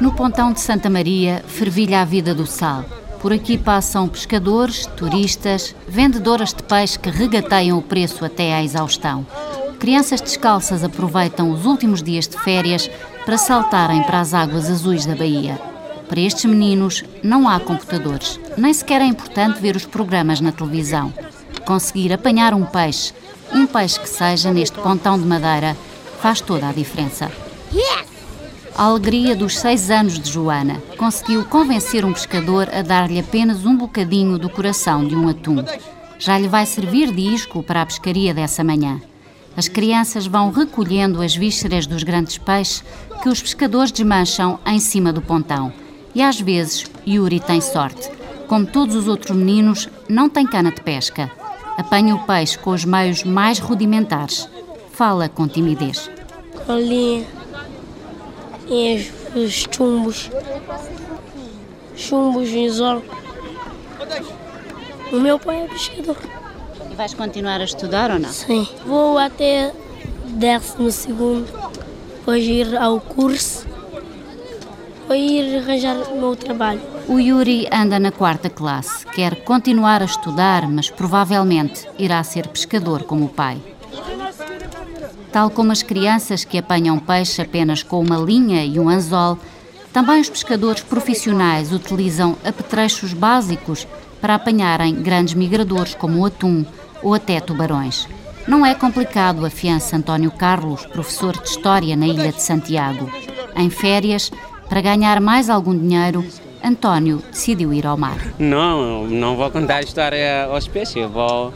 No pontão de Santa Maria fervilha a vida do sal. Por aqui passam pescadores, turistas, vendedoras de peixe que regateiam o preço até à exaustão. Crianças descalças aproveitam os últimos dias de férias para saltarem para as águas azuis da Bahia. Para estes meninos não há computadores, nem sequer é importante ver os programas na televisão. Conseguir apanhar um peixe, um peixe que seja neste pontão de madeira, faz toda a diferença. A alegria dos seis anos de Joana conseguiu convencer um pescador a dar-lhe apenas um bocadinho do coração de um atum. Já lhe vai servir de isco para a pescaria dessa manhã. As crianças vão recolhendo as vísceras dos grandes peixes que os pescadores desmancham em cima do pontão. E às vezes Yuri tem sorte. Como todos os outros meninos, não tem cana de pesca. Apanha o peixe com os meios mais rudimentares. Fala com timidez. Colinha e os chumbos. Chumbos, anzol. O meu pai é pescador. E vais continuar a estudar ou não? Sim. Vou até décimo segundo, depois ir ao curso, vou ir arranjar o meu trabalho. O Yuri anda na quarta classe. Quer continuar a estudar, mas provavelmente irá ser pescador como o pai. Tal como as crianças que apanham peixe apenas com uma linha e um anzol, também os pescadores profissionais utilizam apetrechos básicos para apanharem grandes migradores como o atum ou até tubarões. Não é complicado, afiança António Carlos, professor de História na Ilha de Santiago. Em férias, para ganhar mais algum dinheiro, António decidiu ir ao mar. Não, não vou contar a história aos peixes, vou,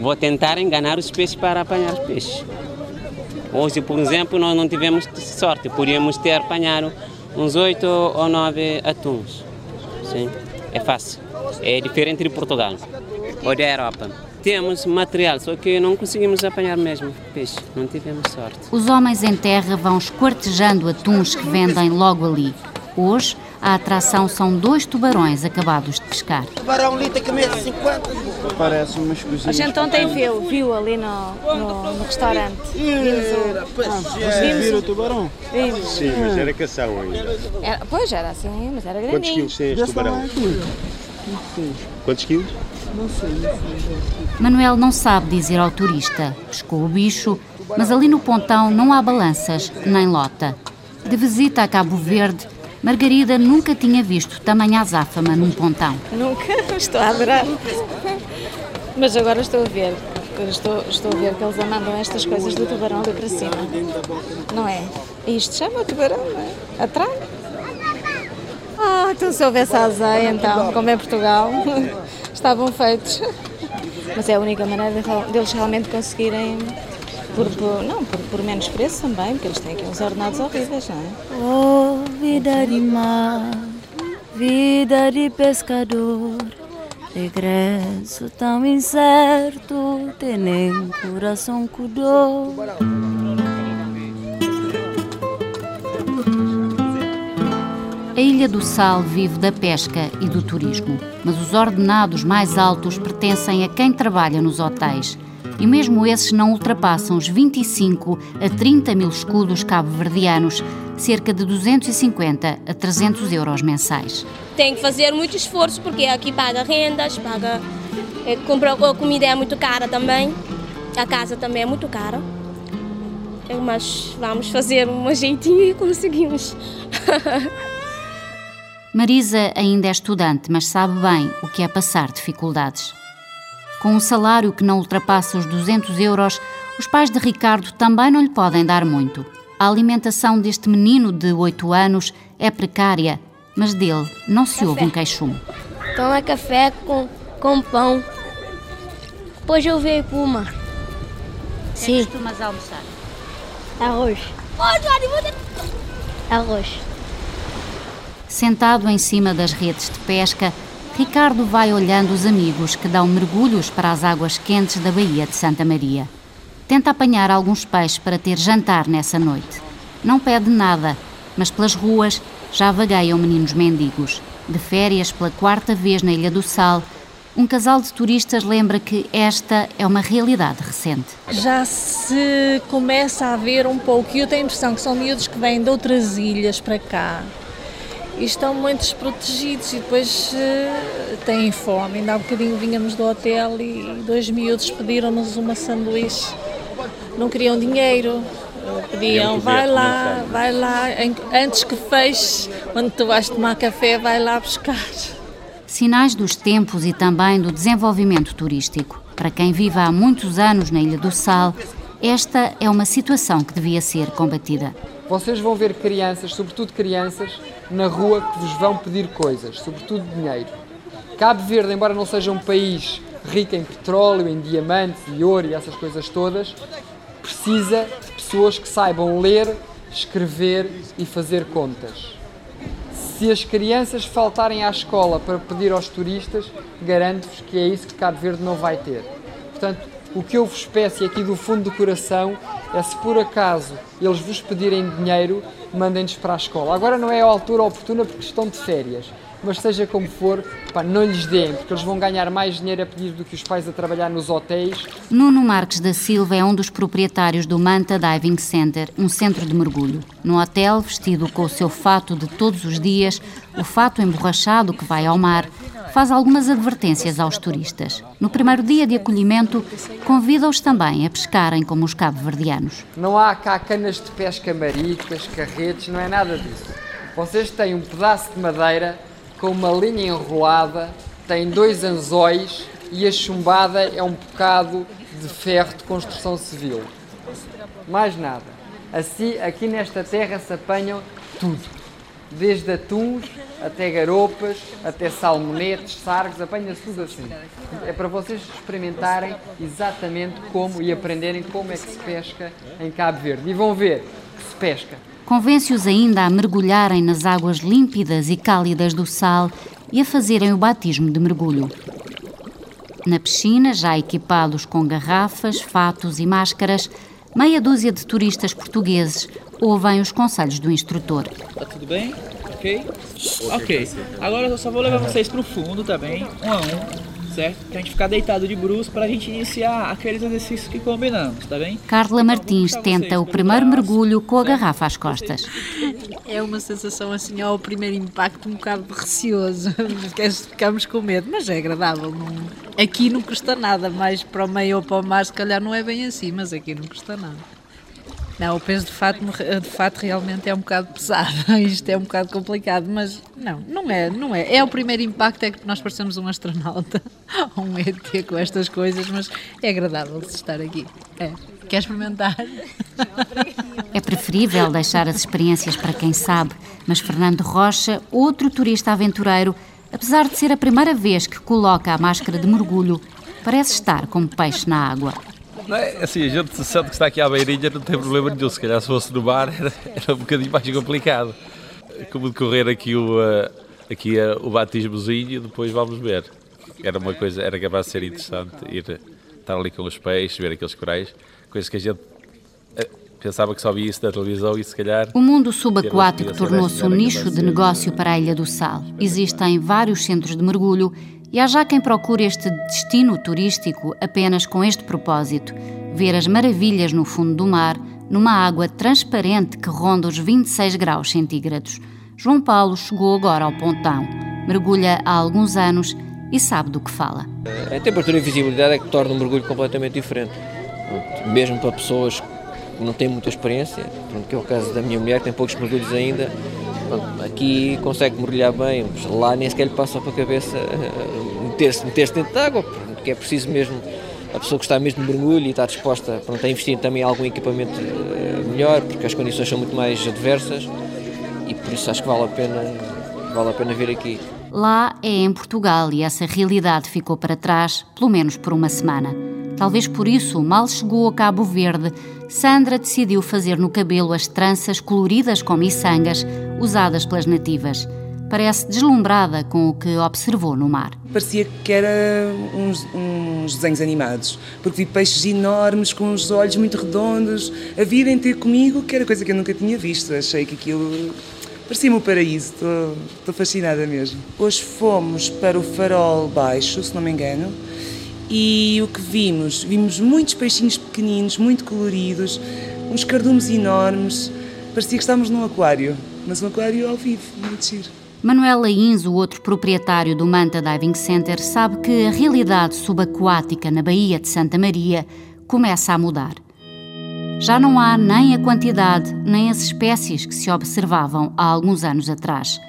vou tentar enganar os peixes para apanhar os peixes. Hoje, por exemplo, nós não tivemos sorte, podíamos ter apanhado uns oito ou nove atuns. Sim, é fácil. É diferente de Portugal ou da Europa. Temos material, só que não conseguimos apanhar mesmo peixe, não tivemos sorte. Os homens em terra vão esquartejando atuns que vendem logo ali. Hoje, a atração são dois tubarões acabados de pescar. Tubarão lita que mete 50. Parece umas coisinhas. A gente ontem viu, viu ali no, no, no restaurante. Vimos o, Vocês viram o tubarão? vimos. Sim, mas era cação ainda. Era, pois era assim, mas era Quantos grandinho. quilos tem este tubarão? Quantos quilos? Manuel não sabe dizer ao turista. Pescou o bicho, mas ali no pontão não há balanças nem lota. De visita a Cabo Verde, Margarida nunca tinha visto tamanha azáfama num pontão. Nunca, estou a adorar. Mas agora estou a ver. Estou, estou a ver que eles mandam estas coisas do tubarão ali para cima. Não é? Isto chama tubarão, não é? Atrai. Ah, então se houvesse azeia, então, como é Portugal, estavam feitos. Mas é a única maneira de- deles realmente conseguirem, por, por- não, por, por menos preço também, porque eles têm aqui uns ordenados horríveis, não é? Oh, vida de mar, vida de pescador, regresso tão incerto, tem coração com dor. A Ilha do Sal vive da pesca e do turismo, mas os ordenados mais altos pertencem a quem trabalha nos hotéis. E mesmo esses não ultrapassam os 25 a 30 mil escudos cabo-verdianos, cerca de 250 a 300 euros mensais. Tem que fazer muito esforço porque aqui paga rendas, paga. compra, a comida é muito cara também. A casa também é muito cara. Eh, Mas vamos fazer um jeitinho e conseguimos. Marisa ainda é estudante, mas sabe bem o que é passar dificuldades. Com um salário que não ultrapassa os 200 euros, os pais de Ricardo também não lhe podem dar muito. A alimentação deste menino de 8 anos é precária, mas dele não se ouve um queixume. Toma café com, com pão. Depois eu venho para o mar. Sim. costumas almoçar? Arroz. Arroz. Sentado em cima das redes de pesca, Ricardo vai olhando os amigos que dão mergulhos para as águas quentes da Baía de Santa Maria. Tenta apanhar alguns peixes para ter jantar nessa noite. Não pede nada, mas pelas ruas já vagueiam meninos mendigos. De férias pela quarta vez na Ilha do Sal, Um casal de turistas lembra que esta é uma realidade recente. Já se começa a ver um pouco, e eu tenho a impressão que são miúdos que vêm de outras ilhas para cá e estão muito desprotegidos e depois uh, têm fome. Ainda há um bocadinho vínhamos do hotel e dois miúdos pediram-nos uma sanduíche. Não queriam dinheiro, pediam, vai lá, vai lá, antes que feche, quando tu vais tomar café, vai lá buscar sinais dos tempos e também do desenvolvimento turístico. Para quem vive há muitos anos na Ilha do Sal, esta é uma situação que devia ser combatida. Vocês vão ver crianças, sobretudo crianças, na rua que vos vão pedir coisas, sobretudo dinheiro. Cabo Verde, embora não seja um país rico em petróleo, em diamantes e ouro e essas coisas todas, precisa de pessoas que saibam ler, escrever e fazer contas. Se as crianças faltarem à escola para pedir aos turistas, garanto-vos que é isso que Cabo Verde não vai ter. Portanto, o que eu vos peço aqui do fundo do coração é se por acaso eles vos pedirem dinheiro, mandem-nos para a escola. Agora não é a altura oportuna porque estão de férias, mas seja como for, pá, não lhes deem, porque eles vão ganhar mais dinheiro a pedir do que os pais a trabalhar nos hotéis. Nuno Marques da Silva é um dos proprietários do Manta Diving Center, um centro de mergulho. No hotel, vestido com o seu fato de todos os dias, o fato emborrachado que vai ao mar, faz algumas advertências aos turistas. No primeiro dia de acolhimento, convida-os também a pescarem como os cabo-verdianos. Não há cá canas de pesca maricas, carretes, não é nada disso. Vocês têm um pedaço de madeira com uma linha enrolada, tem dois anzóis e a chumbada é um bocado de ferro de construção civil. Mais nada. Assim, aqui nesta terra se apanham tudo. Desde atuns até garopas, até salmonetes, sargos, apanha-se tudo assim. É para vocês experimentarem exatamente como e aprenderem como é que se pesca em Cabo Verde. E vão ver que se pesca Convence-os ainda a mergulharem nas águas límpidas e cálidas do sal e a fazerem o batismo de mergulho. Na piscina, já equipados com garrafas, fatos e máscaras, meia dúzia de turistas portugueses ouvem os conselhos do instrutor. Tá tudo bem? Ok? Ok. Agora eu só vou levar vocês para o fundo também, um a um certo? Pra gente ficar deitado de bruxos para a gente iniciar aqueles exercícios que combinamos, tá bem? Carla Martins tenta o primeiro mergulho com a garrafa às costas. É uma sensação assim, ao primeiro impacto, um bocado receoso, porque ficamos com medo, mas é agradável. Não... Aqui não custa nada, mais para o meio ou para o mar, se calhar não é bem assim, mas aqui não custa nada. Não, o peso de fato, de fato realmente é um bocado pesado. Isto é um bocado complicado, mas não, não é, não é. É o primeiro impacto é que nós parecemos um astronauta ou um ET com estas coisas, mas é agradável estar aqui. É. Quer experimentar? É preferível deixar as experiências para quem sabe, mas Fernando Rocha, outro turista aventureiro, apesar de ser a primeira vez que coloca a máscara de mergulho, parece estar como peixe na água. Não é, assim, a gente sente que está aqui à beirinha, não tem problema nenhum. Se calhar se fosse no mar era, era um bocadinho mais complicado. Como decorrer aqui o, uh, aqui, uh, o batismozinho, depois vamos ver. Era uma coisa, era capaz de ser interessante ir estar ali com os peixes, ver aqueles corais, coisas que a gente uh, pensava que só via isso na televisão e se calhar... O mundo subaquático tornou-se um nicho de negócio para a Ilha do Sal. Existem vários centros de mergulho e há já quem procure este destino turístico apenas com este propósito: ver as maravilhas no fundo do mar, numa água transparente que ronda os 26 graus centígrados. João Paulo chegou agora ao Pontão, mergulha há alguns anos e sabe do que fala. A temperatura e visibilidade é que torna o mergulho completamente diferente. Mesmo para pessoas que não têm muita experiência, que é o caso da minha mulher, que tem poucos mergulhos ainda, aqui consegue mergulhar bem, mas lá nem sequer lhe passa para a cabeça eh, meter-se meter dentro de água, porque é preciso mesmo a pessoa que está mesmo de mergulho e está disposta pronto, a investir também em algum equipamento eh, melhor, porque as condições são muito mais adversas e por isso acho que vale a pena, vale a pena vir aqui. Lá é em Portugal e essa realidade ficou para trás, pelo menos por uma semana. Talvez por isso, mal chegou a Cabo Verde, Sandra decidiu fazer no cabelo as tranças coloridas com miçangas usadas pelas nativas. Parece deslumbrada com o que observou no mar. Parecia que era uns, uns desenhos animados, porque vi peixes enormes com os olhos muito redondos a virem ter comigo, que era coisa que eu nunca tinha visto. Achei que aquilo Parecia-me o paraíso, estou fascinada mesmo. Hoje fomos para o Farol Baixo, se não me engano, e o que vimos? Vimos muitos peixinhos pequeninos, muito coloridos, uns cardumes enormes, parecia que estávamos num aquário, mas um aquário ao vivo, muito giro. Manuel Lains, o outro proprietário do Manta Diving Center, sabe que a realidade subaquática na Baía de Santa Maria começa a mudar. Já não há nem a quantidade nem as espécies que se observavam há alguns anos atrás.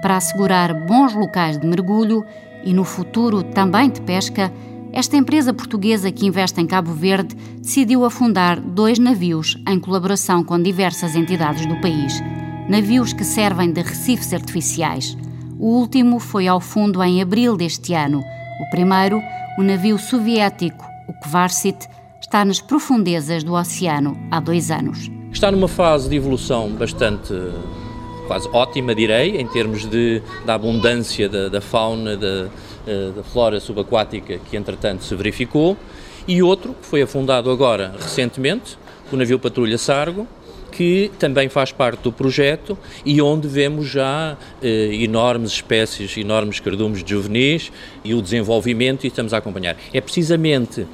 Para assegurar bons locais de mergulho e no futuro também de pesca, esta empresa portuguesa que investe em Cabo Verde decidiu afundar dois navios em colaboração com diversas entidades do país navios que servem de recifes artificiais. O último foi ao fundo em abril deste ano. O primeiro, o navio soviético, o Kvarsit, está nas profundezas do oceano há dois anos. Está numa fase de evolução bastante quase ótima, direi, em termos de, da abundância da, da fauna, da, eh, da flora subaquática que entretanto se verificou, e outro que foi afundado agora recentemente, o navio Patrulha Sargo, que também faz parte do projeto e onde vemos já eh, enormes espécies, enormes cardumes de juvenis e o desenvolvimento e estamos a acompanhar. É precisamente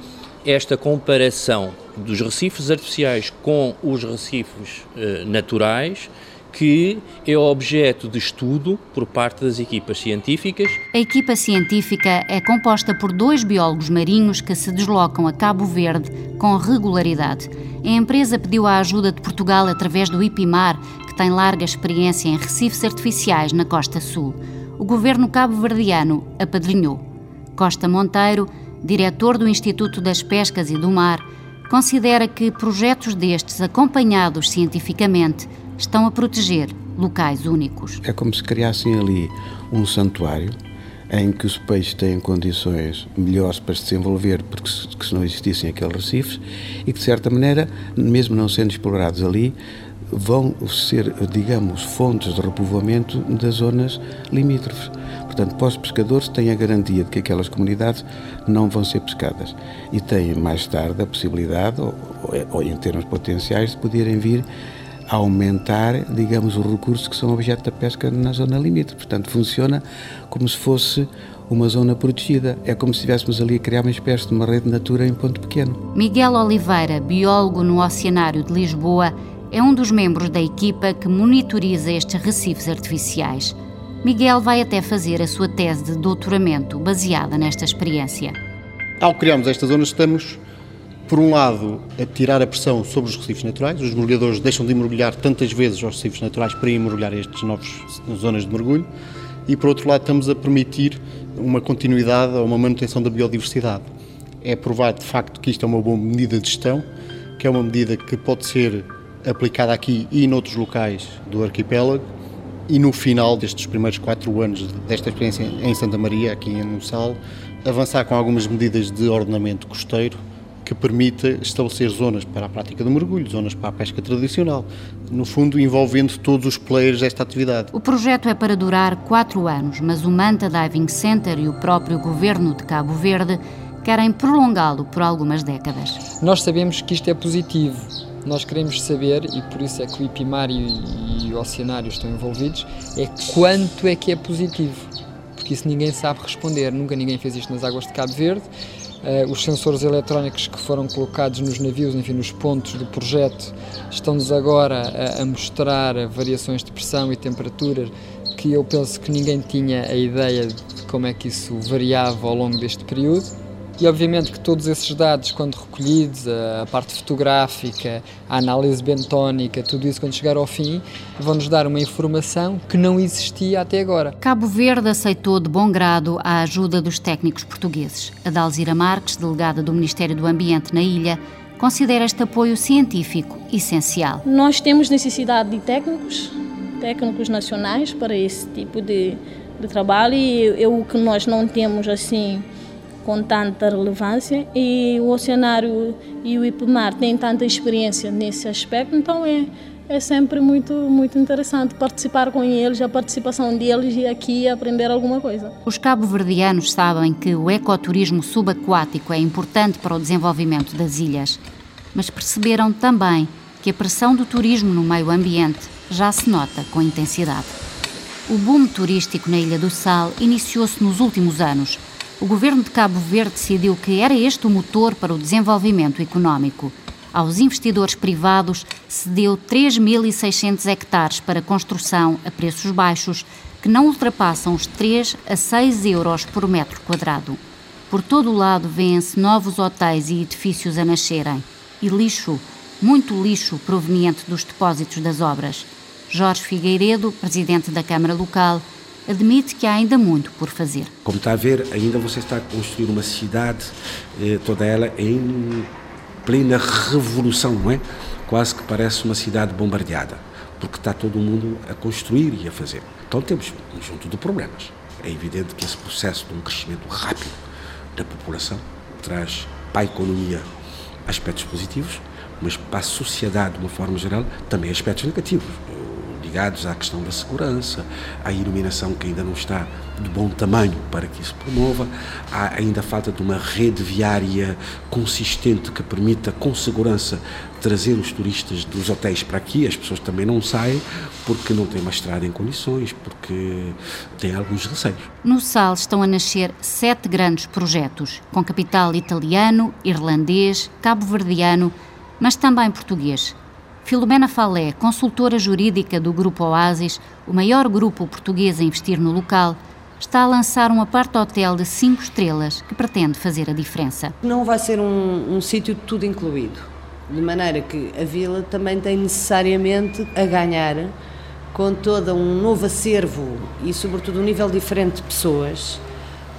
esta comparação dos recifes artificiais com os recifes eh, naturais que é objeto de estudo por parte das equipas científicas. A equipa científica é composta por dois biólogos marinhos que se deslocam a Cabo Verde com regularidade. A empresa pediu a ajuda de Portugal através do IPIMAR, que tem larga experiência em recifes artificiais na costa sul. O governo cabo-verdiano apadrinhou. Costa Monteiro, diretor do Instituto das Pescas e do Mar, considera que projetos destes, acompanhados cientificamente, estão a proteger locais únicos. É como se criassem ali um santuário em que os peixes têm condições melhores para se desenvolver, porque se, se não existissem aqueles recifes, e que de certa maneira, mesmo não sendo explorados ali, vão ser, digamos, fontes de repovoamento das zonas limítrofes. Portanto, para os pescadores têm a garantia de que aquelas comunidades não vão ser pescadas e têm mais tarde a possibilidade, ou, ou em termos potenciais, de poderem vir aumentar, digamos, os recursos que são objeto da pesca na zona limite. Portanto, funciona como se fosse uma zona protegida. É como se estivéssemos ali a criar uma espécie de uma rede de natura em ponto pequeno. Miguel Oliveira, biólogo no Oceanário de Lisboa, é um dos membros da equipa que monitoriza estes recifes artificiais. Miguel vai até fazer a sua tese de doutoramento baseada nesta experiência. Ao criarmos estas zonas, estamos por um lado, a tirar a pressão sobre os recifes naturais. Os mergulhadores deixam de mergulhar tantas vezes aos recifes naturais para ir mergulhar estes novos zonas de mergulho. E por outro lado, estamos a permitir uma continuidade ou uma manutenção da biodiversidade. É provado de facto que isto é uma boa medida de gestão, que é uma medida que pode ser aplicada aqui e noutros locais do arquipélago. E no final destes primeiros quatro anos desta experiência em Santa Maria, aqui em Nussal, avançar com algumas medidas de ordenamento costeiro que permita estabelecer zonas para a prática do mergulho, zonas para a pesca tradicional, no fundo envolvendo todos os players desta atividade. O projeto é para durar quatro anos, mas o Manta Diving Center e o próprio governo de Cabo Verde querem prolongá-lo por algumas décadas. Nós sabemos que isto é positivo. Nós queremos saber, e por isso é que o IPIMAR e, e o Oceanário estão envolvidos, é quanto é que é positivo. Porque isso ninguém sabe responder. Nunca ninguém fez isto nas águas de Cabo Verde os sensores eletrónicos que foram colocados nos navios, enfim, nos pontos do projeto, estão-nos agora a, a, mostrar variações de pressão e temperatura que eu penso que ninguém tinha a ideia de como é que isso variava ao longo deste período. E obviamente que todos esses dados, quando recolhidos, a parte fotográfica, a análise bentónica, tudo isso quando chegar ao fim, vão-nos dar uma informação que não existia até agora. Cabo Verde aceitou de bom grado a ajuda dos técnicos portugueses. A Dalzira Marques, delegada do Ministério do Ambiente na ilha, considera este apoio científico essencial. Nós temos necessidade de técnicos, técnicos nacionais para esse tipo de, de trabalho e o que nós não temos assim com tanta relevância e o Oceanário e o IPMAR têm tanta experiência nesse aspecto, então é, é sempre muito, muito interessante participar com eles, a participação deles e aqui aprender alguma coisa. Os cabo-verdianos sabem que o ecoturismo subaquático é importante para o desenvolvimento das ilhas, mas perceberam também que a pressão do turismo no meio ambiente já se nota com intensidade. O boom turístico na Ilha do Sal iniciou-se nos últimos anos. O governo de Cabo Verde decidiu que era este o motor para o desenvolvimento económico. Aos investidores privados cedeu 3.600 hectares para construção a preços baixos, que não ultrapassam os 3 a 6 euros por metro quadrado. Por todo o lado vêem-se novos hotéis e edifícios a nascerem. E lixo, muito lixo proveniente dos depósitos das obras. Jorge Figueiredo, presidente da Câmara Local, admite que há ainda muito por fazer. Como está a ver, ainda você está a construir uma cidade, eh, toda ela em plena revolução, não é? Quase que parece uma cidade bombardeada, porque está todo mundo a construir e a fazer. Então temos um conjunto de problemas. É evidente que esse processo de um crescimento rápido da população traz para a economia aspectos positivos, mas para a sociedade, de uma forma geral, também aspectos negativos ligados à questão da segurança, à iluminação que ainda não está de bom tamanho para que isso promova, há ainda falta de uma rede viária consistente que permita com segurança trazer os turistas dos hotéis para aqui, as pessoas também não saem porque não têm uma estrada em condições, porque têm alguns receios. No Sal estão a nascer sete grandes projetos, com capital italiano, irlandês, cabo-verdiano, mas também português. Filomena Falé, consultora jurídica do Grupo Oasis, o maior grupo português a investir no local, está a lançar um apart-hotel de 5 estrelas que pretende fazer a diferença. Não vai ser um, um sítio de tudo incluído, de maneira que a vila também tem necessariamente a ganhar com todo um novo acervo e, sobretudo, um nível diferente de pessoas,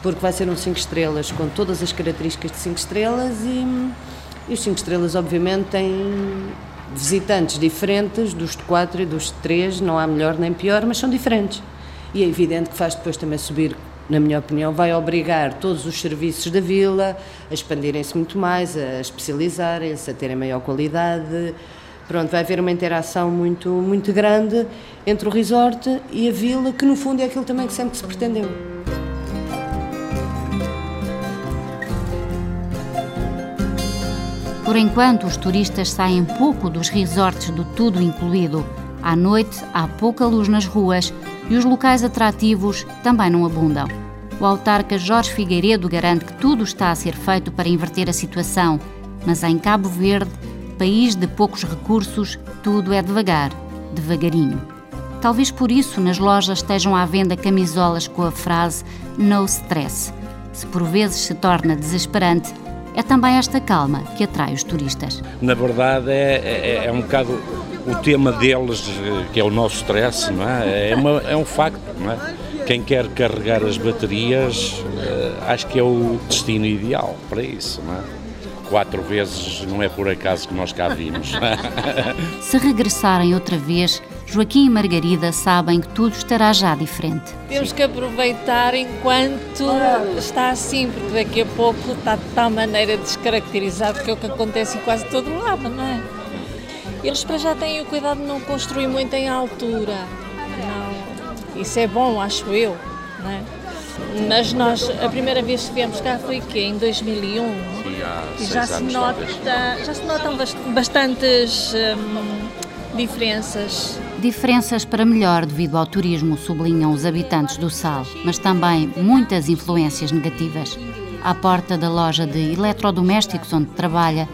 porque vai ser um 5 estrelas com todas as características de 5 estrelas e, e os 5 estrelas, obviamente, têm visitantes diferentes, dos de quatro e dos de três, não há melhor nem pior, mas são diferentes. E é evidente que faz depois também subir, na minha opinião, vai obrigar todos os serviços da vila a expandirem-se muito mais, a especializarem-se, a terem maior qualidade. Pronto, vai haver uma interação muito, muito grande entre o resort e a vila, que no fundo é aquilo também que sempre se pretendeu. Por enquanto, os turistas saem pouco dos resorts do tudo incluído. À noite, há pouca luz nas ruas e os locais atrativos também não abundam. O autarca Jorge Figueiredo garante que tudo está a ser feito para inverter a situação, mas em Cabo Verde, país de poucos recursos, tudo é devagar, devagarinho. Talvez por isso nas lojas estejam à venda camisolas com a frase No Stress. Se por vezes se torna desesperante, é também esta calma que atrai os turistas. Na verdade, é, é, é um bocado o tema deles, que é o nosso stress, não é? É, uma, é um facto, não é? Quem quer carregar as baterias, eh, acho que é o destino ideal para isso, não é? Quatro vezes não é por acaso que nós cá vimos. Se regressarem outra vez, Joaquim e Margarida sabem que tudo estará já diferente. Temos que aproveitar enquanto está assim, porque daqui a pouco está de tal maneira descaracterizado que é o que acontece em quase todo lado, não é? Eles para já têm o cuidado de não construir muito em altura. Não. Isso é bom, acho eu. Não é? Mas nós, a primeira vez que viemos cá foi que em 2001 e já se, nota, já se notam bastantes hum, diferenças. Diferenças para melhor devido ao turismo, sublinham os habitantes do Sal, mas também muitas influências negativas. À porta da loja de eletrodomésticos onde trabalha,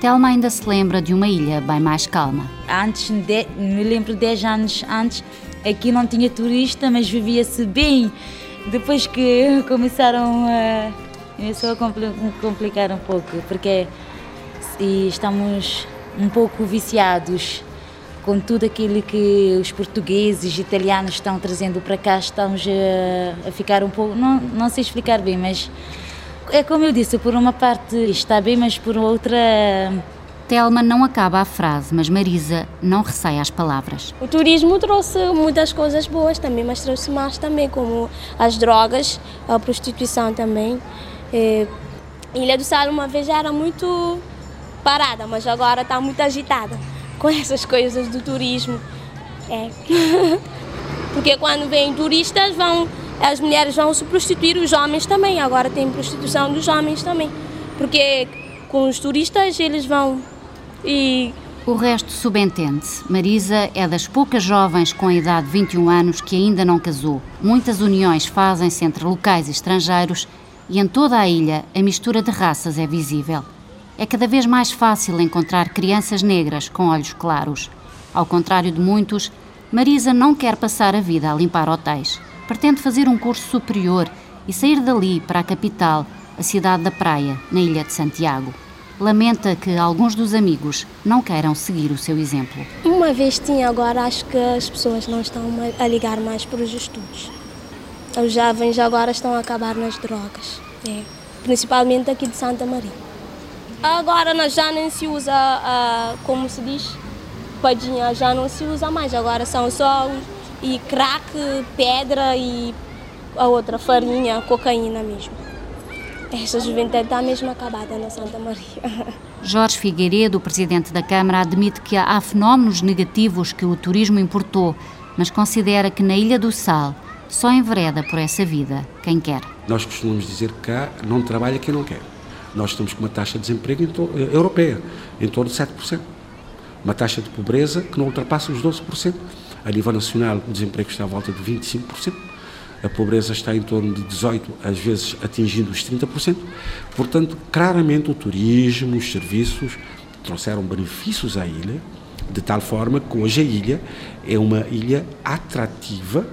Telma ainda se lembra de uma ilha bem mais calma. Antes, de, me lembro 10 anos antes, aqui não tinha turista, mas vivia-se bem. Depois que começaram a, começou a complicar um pouco, porque estamos um pouco viciados com tudo aquilo que os portugueses e italianos estão trazendo para cá, estamos a, a ficar um pouco, não, não sei explicar bem, mas é como eu disse, por uma parte está bem, mas por outra. Telma não acaba a frase, mas Marisa não receia as palavras. O turismo trouxe muitas coisas boas também, mas trouxe mais também, como as drogas, a prostituição também. É, Ilha do Sal uma vez era muito parada, mas agora está muito agitada com essas coisas do turismo. É. Porque quando vêm turistas, vão, as mulheres vão se prostituir, os homens também. Agora tem prostituição dos homens também. Porque com os turistas eles vão e O resto subentende-se. Marisa é das poucas jovens com a idade de 21 anos que ainda não casou. Muitas uniões fazem-se entre locais e estrangeiros e em toda a ilha a mistura de raças é visível. É cada vez mais fácil encontrar crianças negras com olhos claros. Ao contrário de muitos, Marisa não quer passar a vida a limpar hotéis. Pretende fazer um curso superior e sair dali para a capital, a cidade da Praia, na ilha de Santiago. Lamenta que alguns dos amigos não queiram seguir o seu exemplo. Uma vez tinha, agora acho que as pessoas não estão a ligar mais para os estudos. Os jovens agora estão a acabar nas drogas, é. principalmente aqui de Santa Maria. Agora já nem se usa, uh, como se diz, padinha, já não se usa mais. Agora são só e crack, pedra e a outra farinha, cocaína mesmo. Esta juventude está mesmo acabada na Santa Maria. Jorge Figueiredo, presidente da Câmara, admite que há fenómenos negativos que o turismo importou, mas considera que na Ilha do Sal só envereda por essa vida quem quer. Nós costumamos dizer que cá não trabalha quem não quer. Nós estamos com uma taxa de desemprego eh, europeia, em torno de 7%. Uma taxa de pobreza que não ultrapassa os 12%. A nível nacional, o desemprego está à volta de 25%. A pobreza está em torno de 18%, às vezes atingindo os 30%. Portanto, claramente o turismo, os serviços trouxeram benefícios à ilha, de tal forma que hoje a ilha é uma ilha atrativa,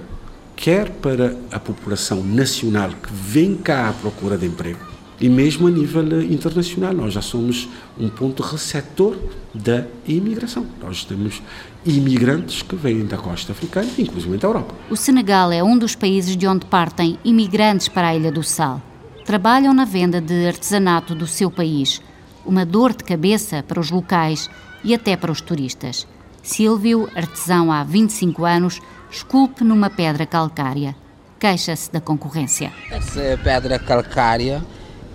quer para a população nacional que vem cá à procura de emprego, e mesmo a nível internacional. Nós já somos um ponto receptor da imigração. Nós temos imigrantes que vêm da costa africana, inclusive da Europa. O Senegal é um dos países de onde partem imigrantes para a Ilha do Sal. Trabalham na venda de artesanato do seu país, uma dor de cabeça para os locais e até para os turistas. Silvio, artesão há 25 anos, esculpe numa pedra calcária. Queixa-se da concorrência. Essa é pedra calcária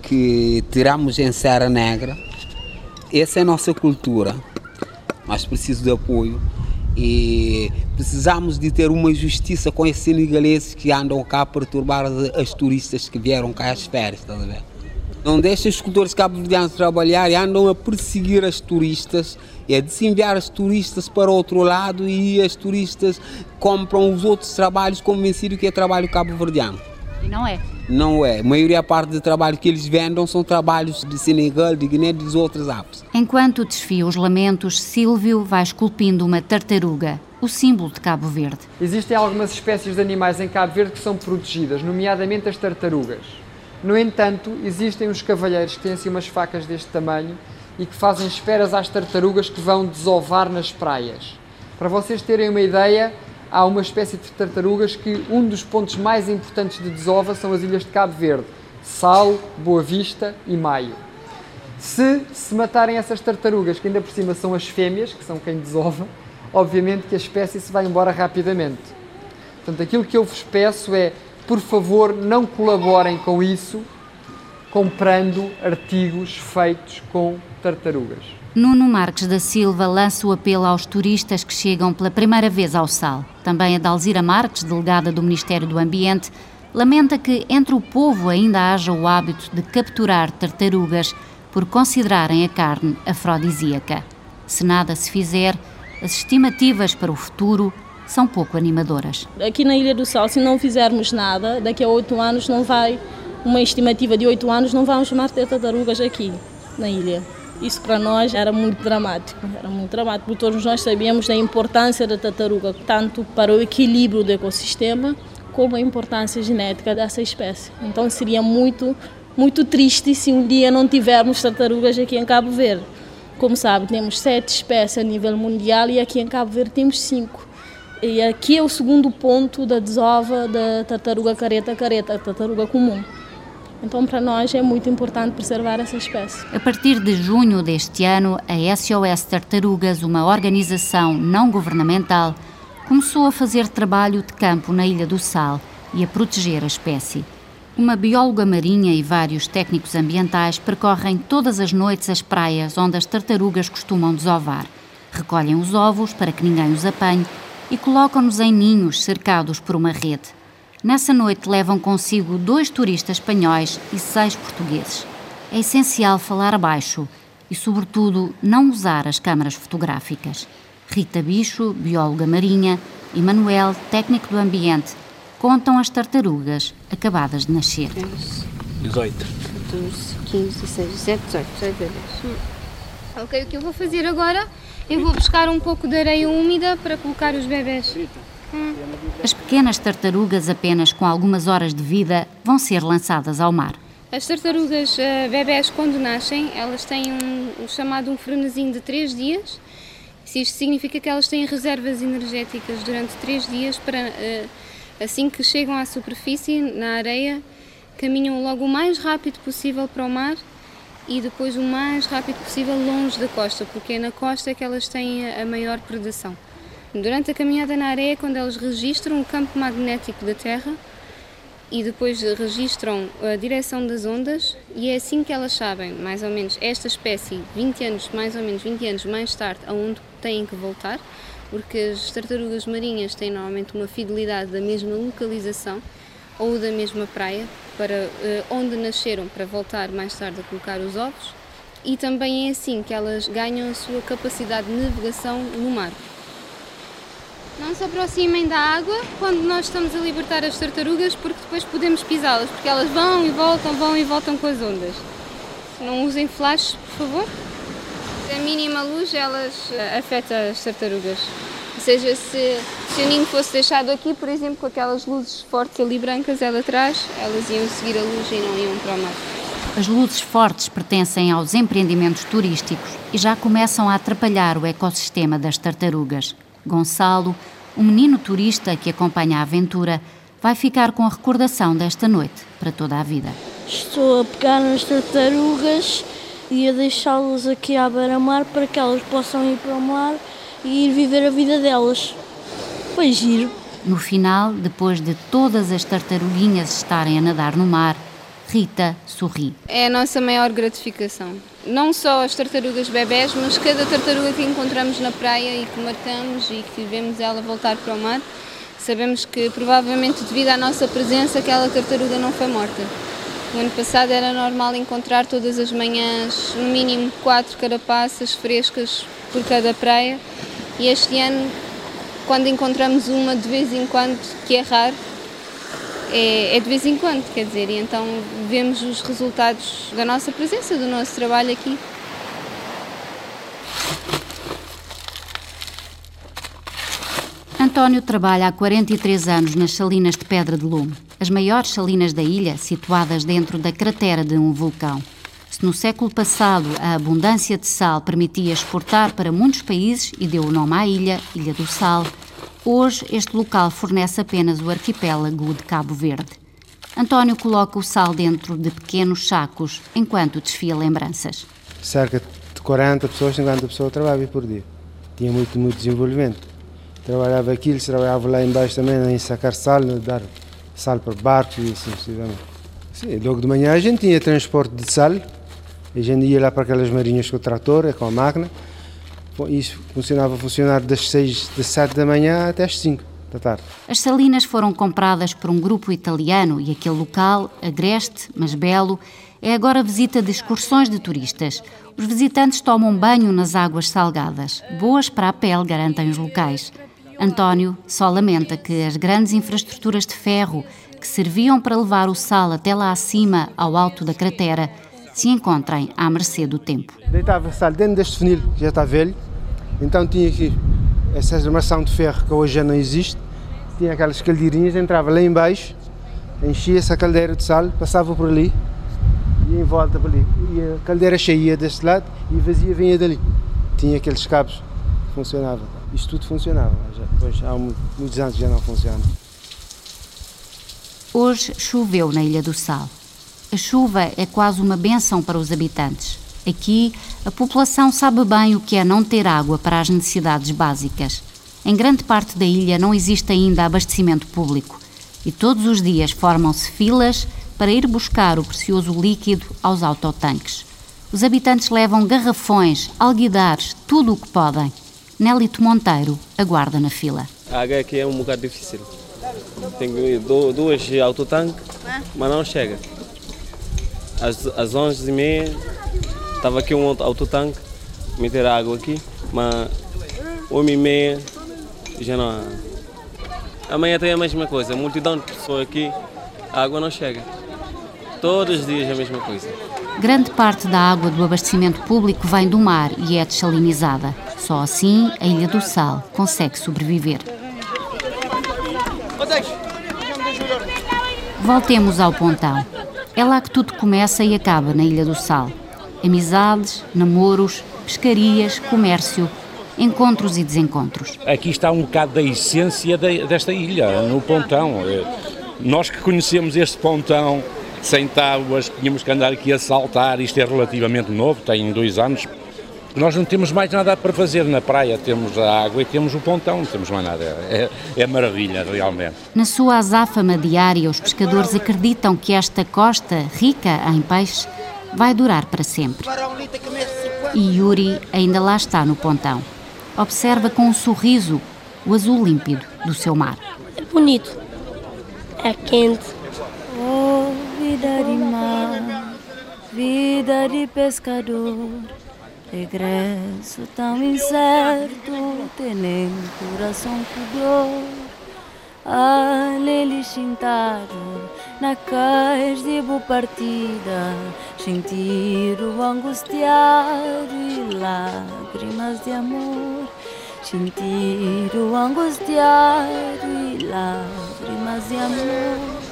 que tiramos em Serra Negra. Essa é a nossa cultura, mas preciso de apoio e precisamos de ter uma justiça com esses senegaleses que andam cá a perturbar as turistas que vieram cá às férias, a ver? Não deixam os escultores cabo-verdianos trabalhar e andam a perseguir as turistas, é desenviar as turistas para outro lado e as turistas compram os outros trabalhos convencidos que é trabalho cabo-verdiano. E não é? Não é. A maioria parte do trabalho que eles vendem são trabalhos de Senegal, de Guiné e dos outros apos. Enquanto desfia os lamentos, Silvio vai esculpindo uma tartaruga, o símbolo de Cabo Verde. Existem algumas espécies de animais em Cabo Verde que são protegidas, nomeadamente as tartarugas. No entanto, existem os cavalheiros que têm assim umas facas deste tamanho e que fazem esferas às tartarugas que vão desovar nas praias. Para vocês terem uma ideia, há uma espécie de tartarugas que um dos pontos mais importantes de desova são as ilhas de Cabo Verde, Sal, Boa Vista e Maio. Se se matarem essas tartarugas, que ainda por cima são as fêmeas, que são quem desova, obviamente que a espécie se vai embora rapidamente. Portanto, aquilo que eu vos peço é, por favor, não colaborem com isso, comprando artigos feitos com tartarugas. Nuno Marques da Silva lança o apelo aos turistas que chegam pela primeira vez ao Sal. Também a Dalzira Marques, delegada do Ministério do Ambiente, lamenta que entre o povo ainda haja o hábito de capturar tartarugas por considerarem a carne afrodisíaca. Se nada se fizer, as estimativas para o futuro são pouco animadoras. Aqui na Ilha do Sal, se não fizermos nada, daqui a oito anos não vai, uma estimativa de oito anos, não vamos mais ter tartarugas aqui na ilha. Isso para nós era muito dramático, era muito dramático, porque todos nós sabíamos da importância da tartaruga, tanto para o equilíbrio do ecossistema, como a importância genética dessa espécie. Então seria muito, muito triste se um dia não tivermos tartarugas aqui em Cabo Verde. Como sabe, temos sete espécies a nível mundial e aqui em Cabo Verde temos cinco. E aqui é o segundo ponto da desova da tartaruga careta-careta, a tartaruga comum. Então, para nós é muito importante preservar essa espécie. A partir de junho deste ano, a SOS Tartarugas, uma organização não governamental, começou a fazer trabalho de campo na Ilha do Sal e a proteger a espécie. Uma bióloga marinha e vários técnicos ambientais percorrem todas as noites as praias onde as tartarugas costumam desovar. Recolhem os ovos para que ninguém os apanhe e colocam-nos em ninhos cercados por uma rede. Nessa noite levam consigo dois turistas espanhóis e seis portugueses. É essencial falar baixo e, sobretudo, não usar as câmaras fotográficas. Rita Bicho, bióloga marinha, e Manuel, técnico do ambiente, contam as tartarugas acabadas de nascer. 18. 14, 15, 16, 17, 18, 18 bebês. Ok, o que eu vou fazer agora? Eu vou buscar um pouco de areia úmida para colocar os bebés. As pequenas tartarugas, apenas com algumas horas de vida, vão ser lançadas ao mar. As tartarugas uh, bebés, quando nascem, elas têm um, chamado um frenesim de 3 dias. Isto significa que elas têm reservas energéticas durante 3 dias para, uh, assim que chegam à superfície, na areia, caminham logo o mais rápido possível para o mar e depois o mais rápido possível longe da costa, porque é na costa que elas têm a maior predação. Durante a caminhada na areia, quando elas registram o campo magnético da Terra e depois registram a direção das ondas, e é assim que elas sabem, mais ou menos, esta espécie, 20 anos, mais ou menos 20 anos mais tarde, aonde têm que voltar, porque as tartarugas marinhas têm normalmente uma fidelidade da mesma localização ou da mesma praia para uh, onde nasceram para voltar mais tarde a colocar os ovos e também é assim que elas ganham a sua capacidade de navegação no mar. Não se aproximem da água quando nós estamos a libertar as tartarugas porque depois podemos pisá-las, porque elas vão e voltam, vão e voltam com as ondas. Não usem flash, por favor. A mínima luz elas uh, afeta as tartarugas. Ou seja, se, se o ninho fosse deixado aqui, por exemplo, com aquelas luzes fortes ali brancas ela atrás, elas iam seguir a luz e não iam para o mar. As luzes fortes pertencem aos empreendimentos turísticos e já começam a atrapalhar o ecossistema das tartarugas. Gonçalo, um menino turista que acompanha a aventura, vai ficar com a recordação desta noite para toda a vida. Estou a pegar nas tartarugas e a deixá-las aqui à beira-mar para que elas possam ir para o mar e ir viver a vida delas. Foi giro. No final, depois de todas as tartaruguinhas estarem a nadar no mar, Rita sorri. É a nossa maior gratificação. Não só as tartarugas bebés, mas cada tartaruga que encontramos na praia e que matamos e que vemos ela voltar para o mar, sabemos que provavelmente devido à nossa presença aquela tartaruga não foi morta. O ano passado era normal encontrar todas as manhãs no mínimo quatro carapaças frescas por cada praia e este ano, quando encontramos uma de vez em quando, que é raro, é, é de vez em quando, quer dizer, e então vemos os resultados da nossa presença, do nosso trabalho aqui. António trabalha há 43 anos nas salinas de Pedra de Lume, as maiores salinas da ilha, situadas dentro da cratera de um vulcão. Se no século passado a abundância de sal permitia exportar para muitos países e deu o nome à ilha, Ilha do Sal, hoje este local fornece apenas o arquipélago de Cabo Verde. António coloca o sal dentro de pequenos sacos enquanto desfia lembranças. Cerca de 40 pessoas, 50 pessoas trabalhavam por dia. Tinha muito, muito desenvolvimento. Trabalhava aqui, eles trabalhavam lá embaixo também em sacar sal, dar sal para barcos e assim sucessivamente. Sim, logo de manhã a gente tinha transporte de sal, a gente ia lá para aquelas marinhas com o trator, com a máquina. Isso funcionava a funcionar das 6, das 7 da manhã até às 5 da tarde. As salinas foram compradas por um grupo italiano e aquele local, agreste, mas belo, é agora visita de excursões de turistas. Os visitantes tomam banho nas águas salgadas, boas para a pele, garantem os locais. António só lamenta que as grandes infraestruturas de ferro que serviam para levar o sal até lá acima, ao alto da cratera, se encontrem à mercê do tempo. Deitava sal dentro deste funil, que já está velho, então tinha aqui essa armação de ferro que hoje já não existe, tinha aquelas caldeirinhas, entrava lá embaixo, enchia essa caldeira de sal, passava por ali e em volta por ali. E a caldeira cheia deste lado e vazia vinha dali. Tinha aqueles cabos que funcionavam. Isto tudo funcionava, já, depois há muitos anos já não funciona. Hoje choveu na Ilha do Sal. A chuva é quase uma benção para os habitantes. Aqui, a população sabe bem o que é não ter água para as necessidades básicas. Em grande parte da ilha não existe ainda abastecimento público e todos os dias formam-se filas para ir buscar o precioso líquido aos autotanques. Os habitantes levam garrafões, alguidares, tudo o que podem. Nélito Monteiro aguarda na fila. A água aqui é um bocado difícil. Tenho duas autotanques, mas não chega. Às, às 11h30 Estava aqui um autotanque, meter água aqui, mas uma e meia já não há. Amanhã tem a mesma coisa, multidão de pessoas aqui, a água não chega. Todos os dias a mesma coisa. Grande parte da água do abastecimento público vem do mar e é dessalinizada. Só assim a Ilha do Sal consegue sobreviver. Voltemos ao pontão. É lá que tudo começa e acaba na Ilha do Sal. Amizades, namoros, pescarias, comércio, encontros e desencontros. Aqui está um bocado da essência desta ilha, no pontão. Eh, nós que conhecemos este pontão sem tábuas, tínhamos que andar aqui a saltar, isto é relativamente novo, tem dois anos. Nós não temos mais nada para fazer na praia, temos a água e temos o pontão, não temos mais nada. É, é maravilha, realmente. Na sua azáfama diária, os pescadores acreditam que esta costa, rica em peixe, vai durar para sempre. E Yuri ainda lá está no pontão. Observa com um sorriso o azul límpido do seu mar. É bonito. É quente. Oh, vida de mar, vida de pescador. Regresso tão incerto, tem coração pudor. Alele chintado, na cais de boa partida, sentir o angustiado e lágrimas de amor. Sentir o angustiado e lágrimas de amor.